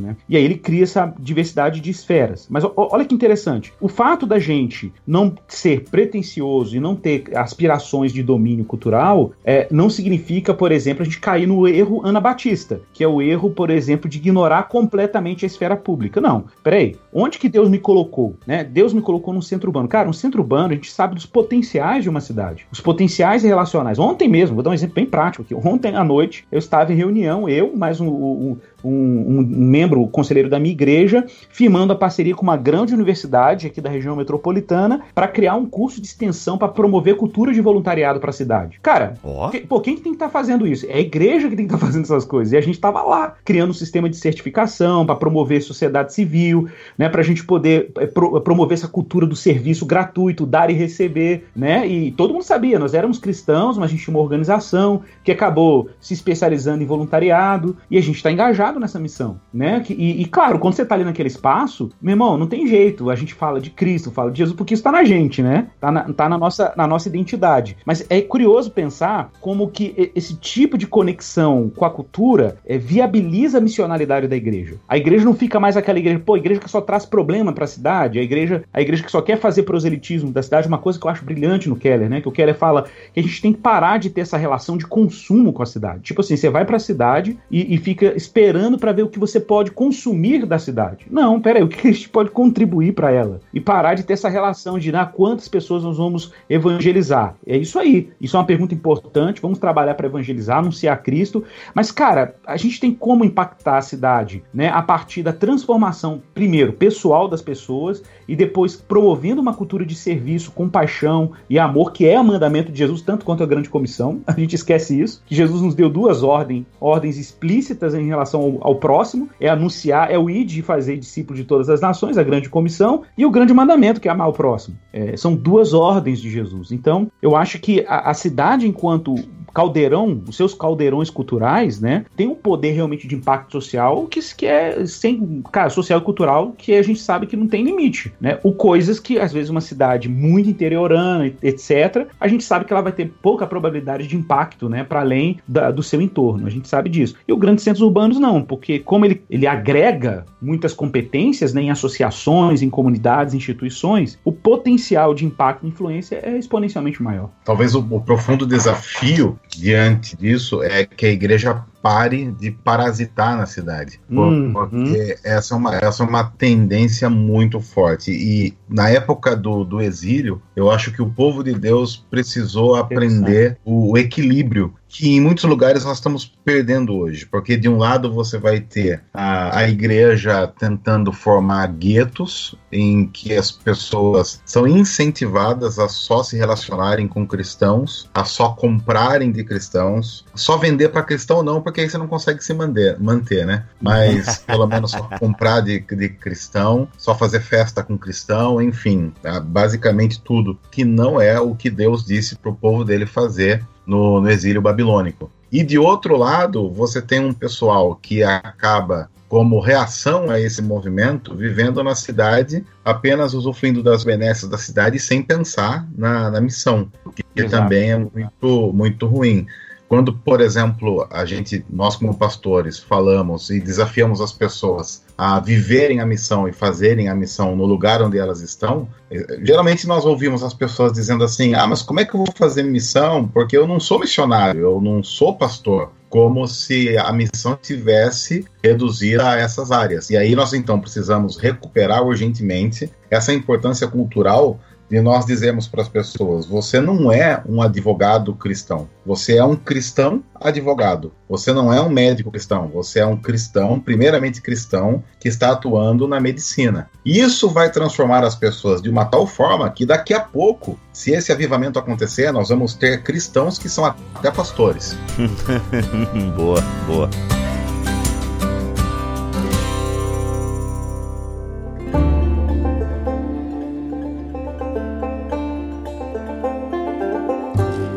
né? E aí ele cria essa diversidade de esferas. Mas olha que interessante: o fato da gente não ser pretensioso e não ter aspirações de domínio cultural é, não significa, por exemplo, a gente cair no erro anabatista, que é o erro, por exemplo, de ignorar completamente a esfera pública. Não, peraí, onde que Deus me colocou? Né? Deus me colocou num centro urbano. Cara, um centro urbano, a gente sabe dos potenciais de uma cidade, os potenciais relacionais. Ontem mesmo, vou dar um exemplo bem prático aqui. Ontem à noite, eu estava em reunião, eu, mais um, um, um, um membro, conselheiro da minha igreja, firmando a parceria com uma grande universidade aqui da região metropolitana para criar um curso de extensão para promover cultura de voluntariado para a cidade. Cara, oh. que, pô, quem que tem que estar tá fazendo isso? É a igreja que tem que estar tá fazendo essas coisas. E a gente estava lá, criando um sistema de certificação para promover sociedade civil, né, para a gente poder é, pro, promover essa cultura do serviço gratuito, dar e receber, né? E todo mundo sabia, nós éramos cristãos, mas a gente tinha uma organização que acabou se especializando em voluntariado e a gente está engajado nessa missão, né? E, e, claro, quando você tá ali naquele espaço, meu irmão, não tem jeito. A gente fala de Cristo, fala de Jesus, porque isso tá na gente, né? Tá na, tá na, nossa, na nossa identidade. Mas é curioso pensar como que esse tipo de conexão com a cultura é, viabiliza a missionalidade da igreja. A igreja não fica mais aquela igreja, pô, igreja que só traz problema para a cidade, a igreja, a igreja que só quer fazer proselitismo da cidade, uma coisa que eu acho brilhante no Keller, né? Que o Keller fala que a gente tem que parar de ter essa relação de consumo com a cidade. Tipo assim, você vai para a cidade e, e fica esperando para ver o que você pode consumir da cidade. Não, peraí, o que a gente pode contribuir para ela? E parar de ter essa relação de ah, quantas pessoas nós vamos evangelizar. É isso aí. Isso é uma pergunta importante. Vamos trabalhar para evangelizar, anunciar Cristo. Mas, cara, a gente tem como impactar a cidade, né? A partir da transformação, primeiro, pessoal das pessoas e depois promovendo uma cultura de serviço, compaixão e amor, que é o mandamento de Jesus, tanto quanto a grande comissão. A gente esquece isso, que Jesus nos deu duas ordens, ordens explícitas em relação ao ao, próximo, é anunciar, é o id e fazer discípulo de todas as nações, a grande comissão, e o grande mandamento, que é amar o próximo. É, são duas ordens de Jesus. Então, eu acho que a, a cidade, enquanto caldeirão, os seus caldeirões culturais, né, tem um poder realmente de impacto social que, que é sem, cara, social e cultural que a gente sabe que não tem limite, né? O coisas que às vezes uma cidade muito interiorana, etc, a gente sabe que ela vai ter pouca probabilidade de impacto, né, para além da, do seu entorno. A gente sabe disso. E os grandes centros urbanos não, porque como ele, ele agrega muitas competências né, em associações, em comunidades, instituições, o potencial de impacto e influência é exponencialmente maior. Talvez o, o profundo desafio diante disso é que a igreja pare de parasitar na cidade. Uhum. Porque essa é, uma, essa é uma tendência muito forte. E na época do, do exílio, eu acho que o povo de Deus precisou aprender o, o equilíbrio que em muitos lugares nós estamos perdendo hoje, porque de um lado você vai ter a, a igreja tentando formar guetos em que as pessoas são incentivadas a só se relacionarem com cristãos, a só comprarem de cristãos, só vender para cristão não, porque aí você não consegue se manter, manter né? Mas pelo menos só comprar de, de cristão, só fazer festa com cristão, enfim, tá? basicamente tudo que não é o que Deus disse para o povo dele fazer no, no exílio babilônico. E de outro lado, você tem um pessoal que acaba como reação a esse movimento, vivendo na cidade, apenas usufruindo das benesses da cidade sem pensar na, na missão, que Exato. também é muito, muito ruim. Quando, por exemplo, a gente, nós como pastores, falamos e desafiamos as pessoas a viverem a missão e fazerem a missão no lugar onde elas estão, eh, geralmente nós ouvimos as pessoas dizendo assim: ah, mas como é que eu vou fazer missão? Porque eu não sou missionário, eu não sou pastor como se a missão tivesse reduzida a essas áreas. E aí nós então precisamos recuperar urgentemente essa importância cultural de nós dizemos para as pessoas: você não é um advogado cristão, você é um cristão advogado. Você não é um médico cristão, você é um cristão, primeiramente cristão, que está atuando na medicina. Isso vai transformar as pessoas de uma tal forma que daqui a pouco, se esse avivamento acontecer, nós vamos ter cristãos que são até pastores. boa, boa.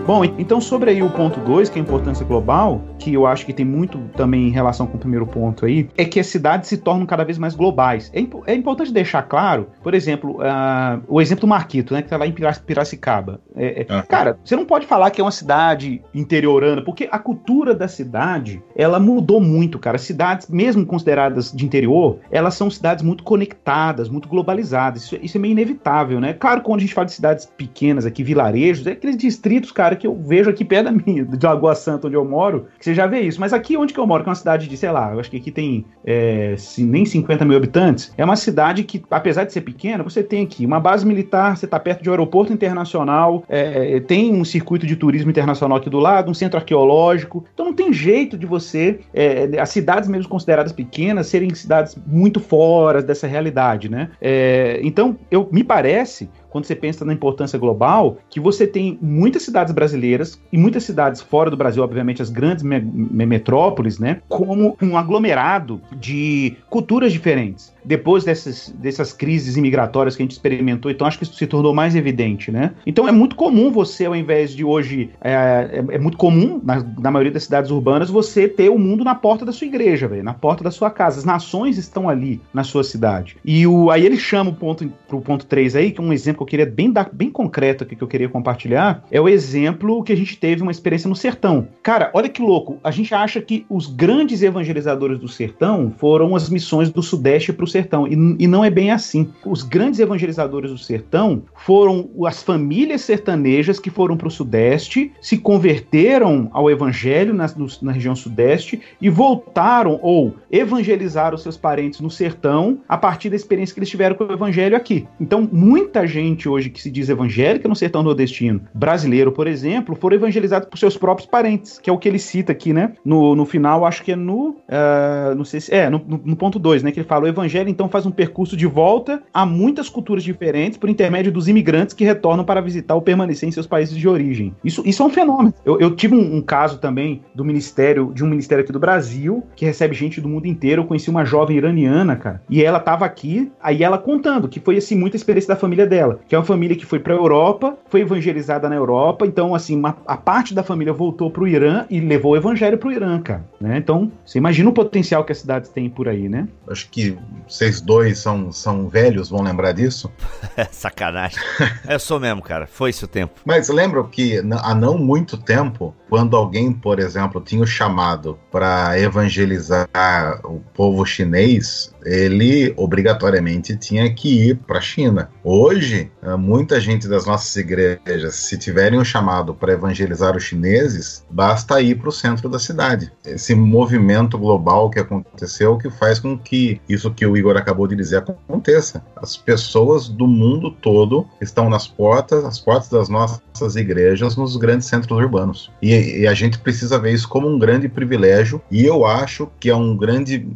Bom, então sobre aí o ponto 2, que é a importância global, que eu acho que tem muito também em relação com o primeiro ponto aí, é que as cidades se tornam cada vez mais globais. É, é importante deixar claro, por exemplo, uh, o exemplo do Marquito, né, que tá lá em Piracicaba. É, é, Cara, você não pode falar que é uma cidade interiorana, porque a cultura da cidade, ela mudou muito, cara. Cidades, mesmo consideradas de interior, elas são cidades muito conectadas, muito globalizadas. Isso, isso é meio inevitável, né? Claro, quando a gente fala de cidades pequenas aqui, vilarejos, é aqueles distritos, cara, que eu vejo aqui perto da minha, de Lagoa Santa, onde eu moro, que você já vê isso. Mas aqui onde que eu moro, que é uma cidade de, sei lá, eu acho que aqui tem é, nem 50 mil habitantes, é uma cidade que, apesar de ser pequena, você tem aqui uma base militar, você está perto de um aeroporto internacional, é, tem um circuito de turismo internacional aqui do lado, um centro arqueológico. Então não tem jeito de você, é, as cidades mesmo consideradas pequenas, serem cidades muito fora dessa realidade, né? É, então, eu me parece quando você pensa na importância global, que você tem muitas cidades brasileiras e muitas cidades fora do Brasil, obviamente as grandes me me metrópoles, né, como um aglomerado de culturas diferentes depois dessas, dessas crises imigratórias que a gente experimentou, então acho que isso se tornou mais evidente, né? Então é muito comum você, ao invés de hoje, é, é, é muito comum, na, na, maioria das cidades urbanas, você ter o mundo na porta da sua igreja, véio, na porta da sua casa. As nações estão ali na sua cidade. E o, aí ele chama o ponto, pro ponto 3 aí, que é um exemplo que eu queria bem dar, bem concreto aqui, que eu queria compartilhar, é o exemplo que a gente teve uma experiência no sertão. Cara, olha que louco, a gente acha que os grandes evangelizadores do sertão foram as missões do Sudeste para o sertão. E, e não é bem assim. Os grandes evangelizadores do sertão foram as famílias sertanejas que foram para o Sudeste, se converteram ao Evangelho na, na região Sudeste e voltaram ou evangelizaram seus parentes no sertão a partir da experiência que eles tiveram com o Evangelho aqui. Então, muita gente hoje que se diz evangélica no sertão nordestino, brasileiro, por exemplo, foram evangelizados por seus próprios parentes, que é o que ele cita aqui, né? No, no final, acho que é no. Uh, não sei se. É, no, no, ponto 2, né? Que ele fala: o Evangelho então faz um percurso de volta a muitas culturas diferentes por intermédio dos imigrantes que retornam para visitar ou permanecer em seus países de origem. Isso, isso é um fenômeno. Eu, eu tive um, um, caso também do ministério, de um ministério aqui do Brasil, que recebe gente do mundo inteiro. Eu conheci uma jovem iraniana, cara, e ela estava aqui, aí ela contando que foi assim muita experiência da família dela, que é uma família que foi para a Europa, foi evangelizada na Europa, então assim, uma, a parte da família voltou para o Irã e levou o para o Irã, cara. Né? Então, você imagina o potencial que as cidades têm por aí, né? Acho que vocês dois são, são velhos, vão lembrar disso? Sacanagem. Eu sou mesmo, cara. Foi esse o tempo. Mas lembro que há não muito tempo, quando alguém, por exemplo, tinha o chamado para evangelizar o povo chinês, ele obrigatoriamente tinha que ir para a China. Hoje, eh, muita gente das nossas igrejas, se tiverem o chamado para evangelizar os chineses, basta ir para o centro da cidade. Esse movimento global que aconteceu, que faz com que isso que o Igor acabou de dizer aconteça. As pessoas do mundo todo estão nas portas, as portas das nossas igrejas, nos grandes centros urbanos. E, e a gente precisa ver isso como um grande privilégio. E eu acho que é um grande,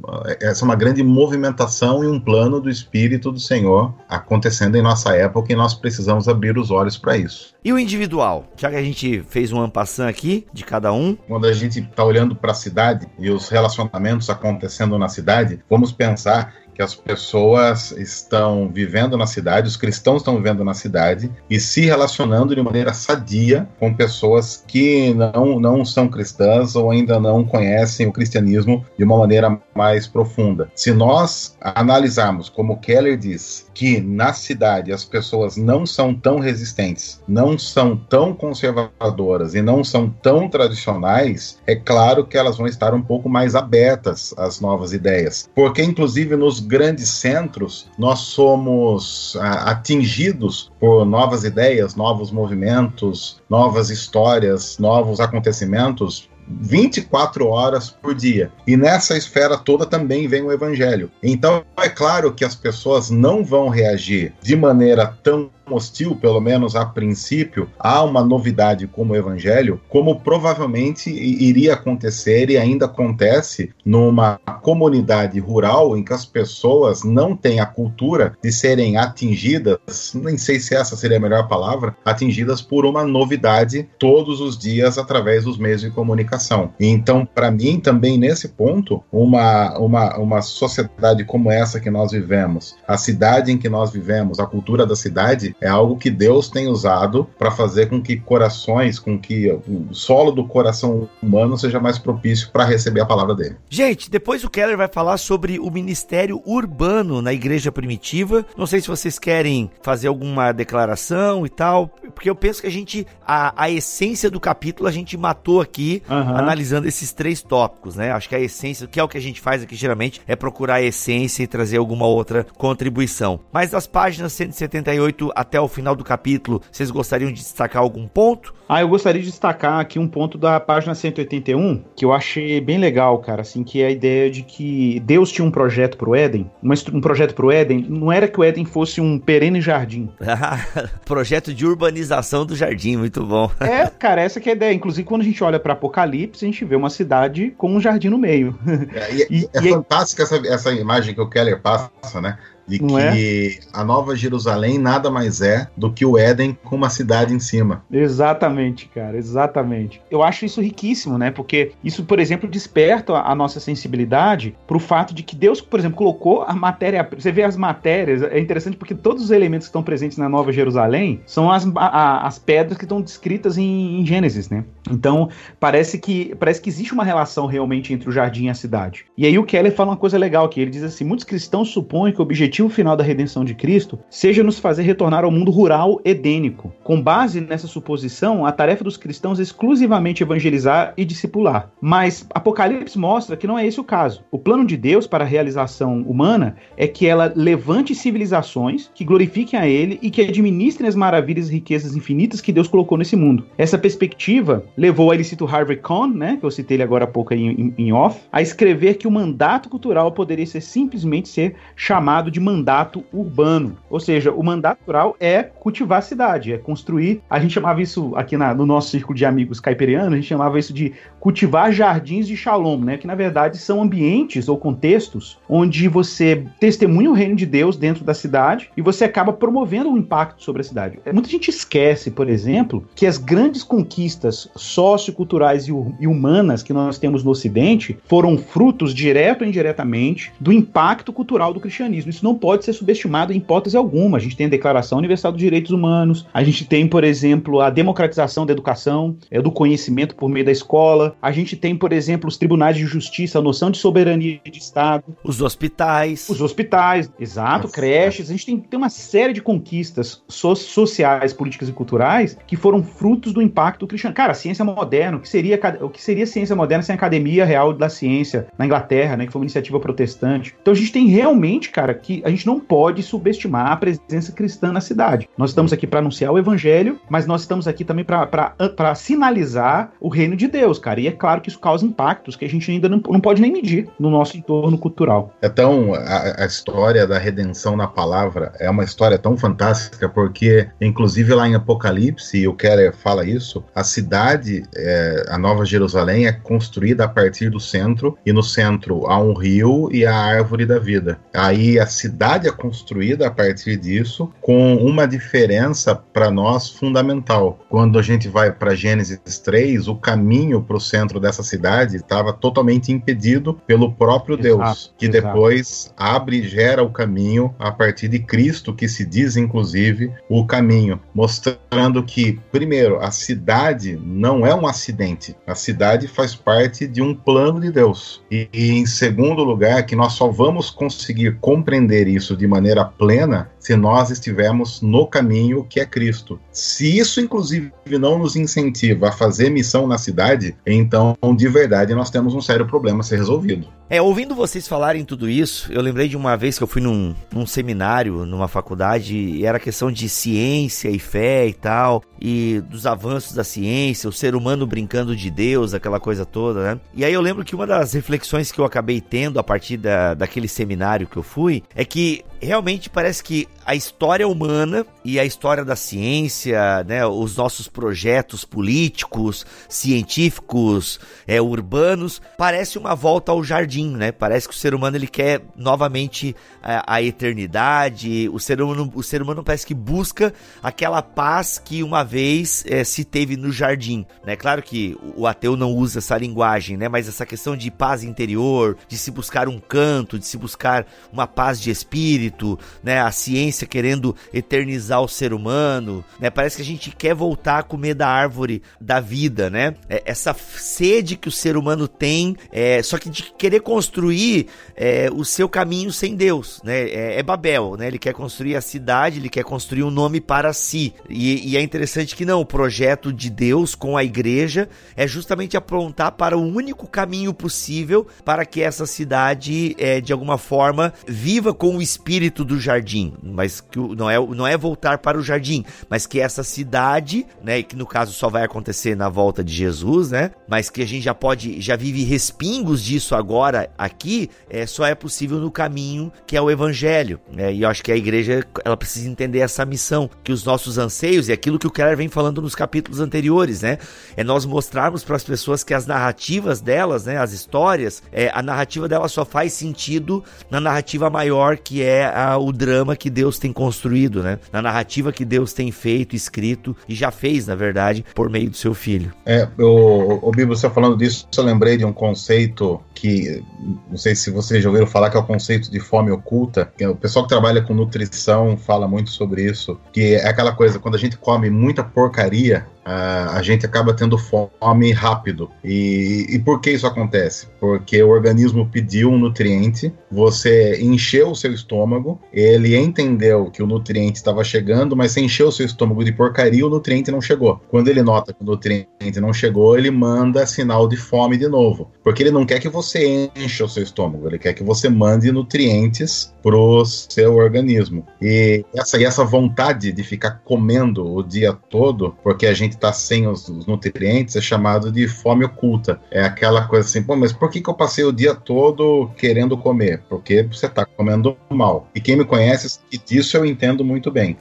essa é uma grande movimentação e um plano do Espírito do Senhor acontecendo em nossa época e nós precisamos abrir os olhos para isso. E o individual? Já que a gente fez um ampassão aqui de cada um. Quando a gente está olhando para a cidade e os relacionamentos acontecendo na cidade, vamos pensar que as pessoas estão vivendo na cidade, os cristãos estão vivendo na cidade e se relacionando de maneira sadia com pessoas que não, não são cristãs ou ainda não conhecem o cristianismo de uma maneira mais profunda. Se nós analisarmos, como Keller diz, que na cidade as pessoas não são tão resistentes, não são tão conservadoras e não são tão tradicionais, é claro que elas vão estar um pouco mais abertas às novas ideias. Porque, inclusive, nos grandes centros, nós somos ah, atingidos por novas ideias, novos movimentos, novas histórias, novos acontecimentos 24 horas por dia. E nessa esfera toda também vem o evangelho. Então é claro que as pessoas não vão reagir de maneira tão hostil, pelo menos a princípio, a uma novidade como o Evangelho, como provavelmente iria acontecer e ainda acontece numa comunidade rural em que as pessoas não têm a cultura de serem atingidas, nem sei se essa seria a melhor palavra, atingidas por uma novidade todos os dias através dos meios de comunicação. Então, para mim, também nesse ponto, uma, uma, uma sociedade como essa que nós vivemos, a cidade em que nós vivemos, a cultura da cidade, É algo que Deus tem usado para fazer com que corações, com que o solo do coração humano seja mais propício para receber a palavra dele. Gente, depois o Keller vai falar sobre o ministério urbano na igreja primitiva. Não sei se vocês querem fazer alguma declaração e tal, porque eu penso que a gente, a, a essência do capítulo a gente matou aqui, uhum. analisando esses três tópicos, né? Acho que a essência, que é o que a gente faz aqui geralmente, é procurar a essência e trazer alguma outra contribuição. Mas das páginas 178 até o final do capítulo, vocês gostariam de destacar algum ponto? Ah, eu gostaria de destacar aqui um ponto da página 181 que eu achei bem legal, cara, assim, que é a ideia de que Deus tinha um projeto pro Éden, um projeto pro Éden, não era que o Éden fosse um perene jardim. projeto de urbanização do jardim, muito bom. é, cara, essa que é a ideia. Inclusive, quando a gente olha para Apocalipse, a gente vê uma cidade com um jardim no meio. É, e, e, é e fantástica essa, essa imagem que o Keller passa, né? De Não que é? a Nova Jerusalém nada mais é do que o Éden com uma cidade em cima. Exatamente, cara, exatamente. Eu acho isso riquíssimo, né? Porque isso, por exemplo, desperta a nossa sensibilidade para o fato de que Deus, por exemplo, colocou a matéria. Você vê as matérias, é interessante porque todos os elementos que estão presentes na Nova Jerusalém são as, a, as pedras que estão descritas em, em Gênesis, né? Então, parece que, parece que existe uma relação realmente entre o jardim e a cidade. E aí o Keller fala uma coisa legal que ele diz assim: muitos cristãos supõem que o objetivo objetivo final da redenção de Cristo seja nos fazer retornar ao mundo rural edênico. Com base nessa suposição, a tarefa dos cristãos é exclusivamente evangelizar e discipular. Mas Apocalipse mostra que não é esse o caso. O plano de Deus para a realização humana é que ela levante civilizações que glorifiquem a Ele e que administrem as maravilhas e riquezas infinitas que Deus colocou nesse mundo. Essa perspectiva levou a cito Harvey Cohn, né, que eu citei ele agora há pouco em, em off, a escrever que o mandato cultural poderia ser simplesmente ser chamado de mandato urbano. Ou seja, o mandato rural é cultivar a cidade, é construir. A gente chamava isso aqui na, no nosso círculo de amigos caiperianos, a gente chamava isso de cultivar jardins de shalom, né? Que na verdade são ambientes ou contextos onde você testemunha o reino de Deus dentro da cidade e você acaba promovendo um impacto sobre a cidade. Muita gente esquece, por exemplo, que as grandes conquistas socioculturais e, e humanas que nós temos no Ocidente foram frutos, direto ou indiretamente, do impacto cultural do cristianismo. Isso não pode ser subestimado em hipótese alguma. A gente tem a Declaração Universal dos Direitos Humanos, a gente tem, por exemplo, a democratização da educação, é, do conhecimento por meio da escola, a gente tem, por exemplo, os tribunais de justiça, a noção de soberania de Estado. Os hospitais. Os hospitais, exato, Nossa. creches. A gente tem, tem uma série de conquistas so sociais, políticas e culturais que foram frutos do impacto cristiano. Cara, a ciência moderna, o que seria, o que seria ciência moderna sem a Academia Real da Ciência na Inglaterra, né, que foi uma iniciativa protestante. Então a gente tem realmente, cara, que a gente não pode subestimar a presença cristã na cidade. Nós estamos aqui para anunciar o evangelho, mas nós estamos aqui também para sinalizar o reino de Deus, cara. E é claro que isso causa impactos que a gente ainda não, não pode nem medir no nosso entorno cultural. Então, a, a história da redenção na palavra é uma história tão fantástica, porque, inclusive lá em Apocalipse, e o Keller fala isso, a cidade, é, a Nova Jerusalém, é construída a partir do centro, e no centro há um rio e a árvore da vida. Aí a cidade cidade é construída a partir disso, com uma diferença para nós fundamental. Quando a gente vai para Gênesis 3, o caminho para o centro dessa cidade estava totalmente impedido pelo próprio exato, Deus, que exato. depois abre e gera o caminho a partir de Cristo, que se diz inclusive o caminho, mostrando que, primeiro, a cidade não é um acidente, a cidade faz parte de um plano de Deus. E, e em segundo lugar, que nós só vamos conseguir compreender isso de maneira plena se nós estivermos no caminho que é Cristo. Se isso, inclusive, não nos incentiva a fazer missão na cidade, então, de verdade, nós temos um sério problema a ser resolvido. É, ouvindo vocês falarem tudo isso, eu lembrei de uma vez que eu fui num, num seminário, numa faculdade, e era questão de ciência e fé e tal, e dos avanços da ciência, o ser humano brincando de Deus, aquela coisa toda, né? E aí eu lembro que uma das reflexões que eu acabei tendo a partir da, daquele seminário que eu fui é que realmente parece que a história humana e a história da ciência, né, os nossos projetos políticos, científicos, é, urbanos, parece uma volta ao jardim, né? Parece que o ser humano ele quer novamente a, é, a eternidade. O ser humano, o ser humano parece que busca aquela paz que uma vez é, se teve no jardim, né? Claro que o ateu não usa essa linguagem, né? Mas essa questão de paz interior, de se buscar um canto, de se buscar uma paz de espírito, né? A ciência ciência querendo eternizar o ser humano, né? Parece que a gente quer voltar a comer da árvore da vida, né? É, essa sede que o ser humano tem, é, só que de querer construir é, o seu caminho sem Deus, né? É, é, Babel, né? Ele quer construir a cidade, ele quer construir um nome para si. E, e é interessante que não, o projeto de Deus com a igreja é justamente apontar para o único caminho possível para que essa cidade, é, de alguma forma, viva com o espírito do jardim, mas que não é, não é voltar para o jardim, mas que essa cidade, né, que no caso só vai acontecer na volta de Jesus, né, mas que a gente já pode, já vive respingos disso agora aqui, é, só é possível no caminho que é o evangelho, né, e eu acho que a igreja, ela precisa entender essa missão, que os nossos anseios e aquilo que o Keller vem falando nos capítulos anteriores, né, é nós mostrarmos para as pessoas que as narrativas delas, né, as histórias, é, a narrativa delas só faz sentido na narrativa maior que é a, o drama que Deus tem construído, né? Na narrativa que Deus tem feito, escrito e já fez, na verdade, por meio do seu filho. É, o, o Bíblia, você falando disso, eu lembrei de um conceito que não sei se vocês já ouviram falar que é o conceito de fome oculta. o pessoal que trabalha com nutrição fala muito sobre isso, que é aquela coisa quando a gente come muita porcaria, a, a gente acaba tendo fome rápido. E, e por que isso acontece? Porque o organismo pediu um nutriente, você encheu o seu estômago, ele entendeu que o nutriente estava chegando, mas você encheu o seu estômago de porcaria, o nutriente não chegou. Quando ele nota que o nutriente não chegou, ele manda sinal de fome de novo, porque ele não quer que você encha o seu estômago, ele quer que você mande nutrientes pro seu organismo. E essa, essa vontade de ficar comendo o dia todo, porque a gente está sem os, os, nutrientes, é chamado de fome oculta. É aquela coisa assim, pô, mas por que, que eu passei o dia todo querendo comer? Porque você está comendo mal. E quem me conhece, que disso eu entendo muito bem.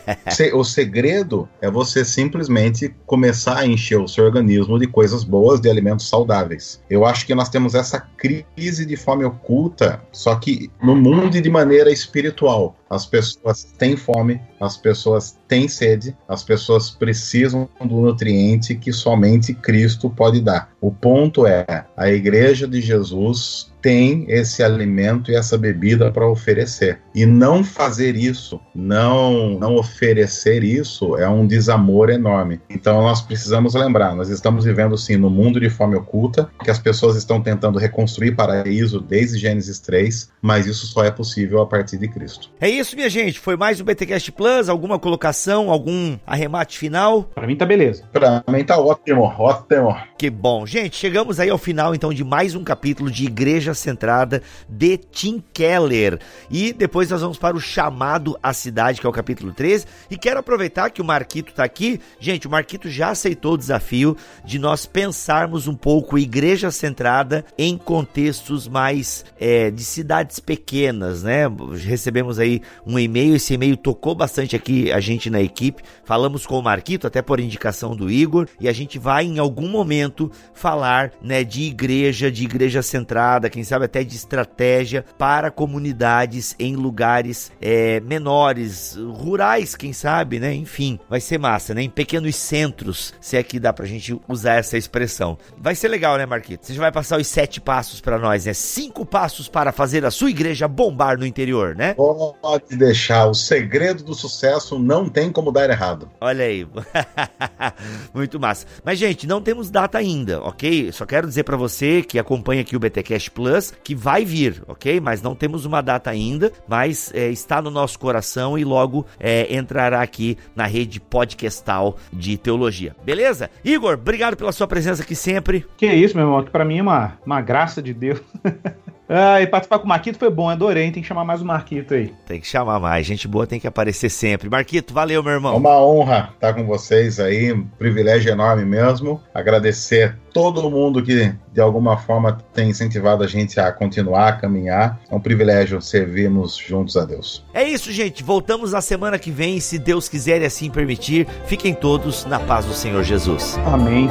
o segredo é você simplesmente começar a encher o seu organismo de coisas boas, de alimentos saudáveis. Eu acho que nós temos essa crise de fome oculta, só que no mundo e de maneira espiritual. As pessoas têm fome, as pessoas têm sede, as pessoas precisam do nutriente que somente Cristo pode dar. O ponto é: a igreja de Jesus tem esse alimento e essa bebida para oferecer. E não fazer isso, não não oferecer isso é um desamor enorme. Então nós precisamos lembrar, nós estamos vivendo sim no mundo de fome oculta, que as pessoas estão tentando reconstruir paraíso desde Gênesis 3, mas isso só é possível a partir de Cristo. É isso, minha gente, foi mais um BTcast Plus, alguma colocação, algum arremate final? Para mim tá beleza. Para mim tá ótimo, ótimo. Que bom. Gente, chegamos aí ao final então de mais um capítulo de Igreja Centrada de Tim Keller. E depois nós vamos para o chamado à cidade, que é o capítulo 13. E quero aproveitar que o Marquito está aqui. Gente, o Marquito já aceitou o desafio de nós pensarmos um pouco Igreja Centrada em contextos mais é, de cidades pequenas, né? Recebemos aí um e-mail, esse e-mail tocou bastante aqui a gente na equipe. Falamos com o Marquito, até por indicação do Igor, e a gente vai em algum momento falar, né, de igreja, de igreja centrada, quem sabe até de estratégia para comunidades em lugares é, menores, rurais, quem sabe, né? Enfim, vai ser massa, né? Em pequenos centros, se é que dá pra gente usar essa expressão. Vai ser legal, né, Marquito? Você já vai passar os sete passos para nós, né? Cinco passos para fazer a sua igreja bombar no interior, né? Pode deixar. O segredo do sucesso não tem como dar errado. Olha aí. Muito massa. Mas, gente, não temos data ainda, ok? Só quero dizer para você que acompanha aqui o BTcast Plus que vai vir, ok? Mas não temos uma data ainda, mas é, está no nosso coração e logo é, entrará aqui na rede podcastal de teologia. Beleza? Igor, obrigado pela sua presença aqui sempre. Que isso, meu irmão, que para mim é uma, uma graça de Deus. Ah, e participar com o Marquito foi bom, adorei. Tem que chamar mais o Marquito aí. Tem que chamar mais. Gente boa tem que aparecer sempre. Marquito, valeu, meu irmão. É uma honra estar com vocês aí. Um privilégio enorme mesmo. Agradecer todo mundo que de alguma forma tem incentivado a gente a continuar a caminhar. É um privilégio servirmos juntos a Deus. É isso, gente. Voltamos na semana que vem, se Deus quiser e assim permitir. Fiquem todos na paz do Senhor Jesus. Amém.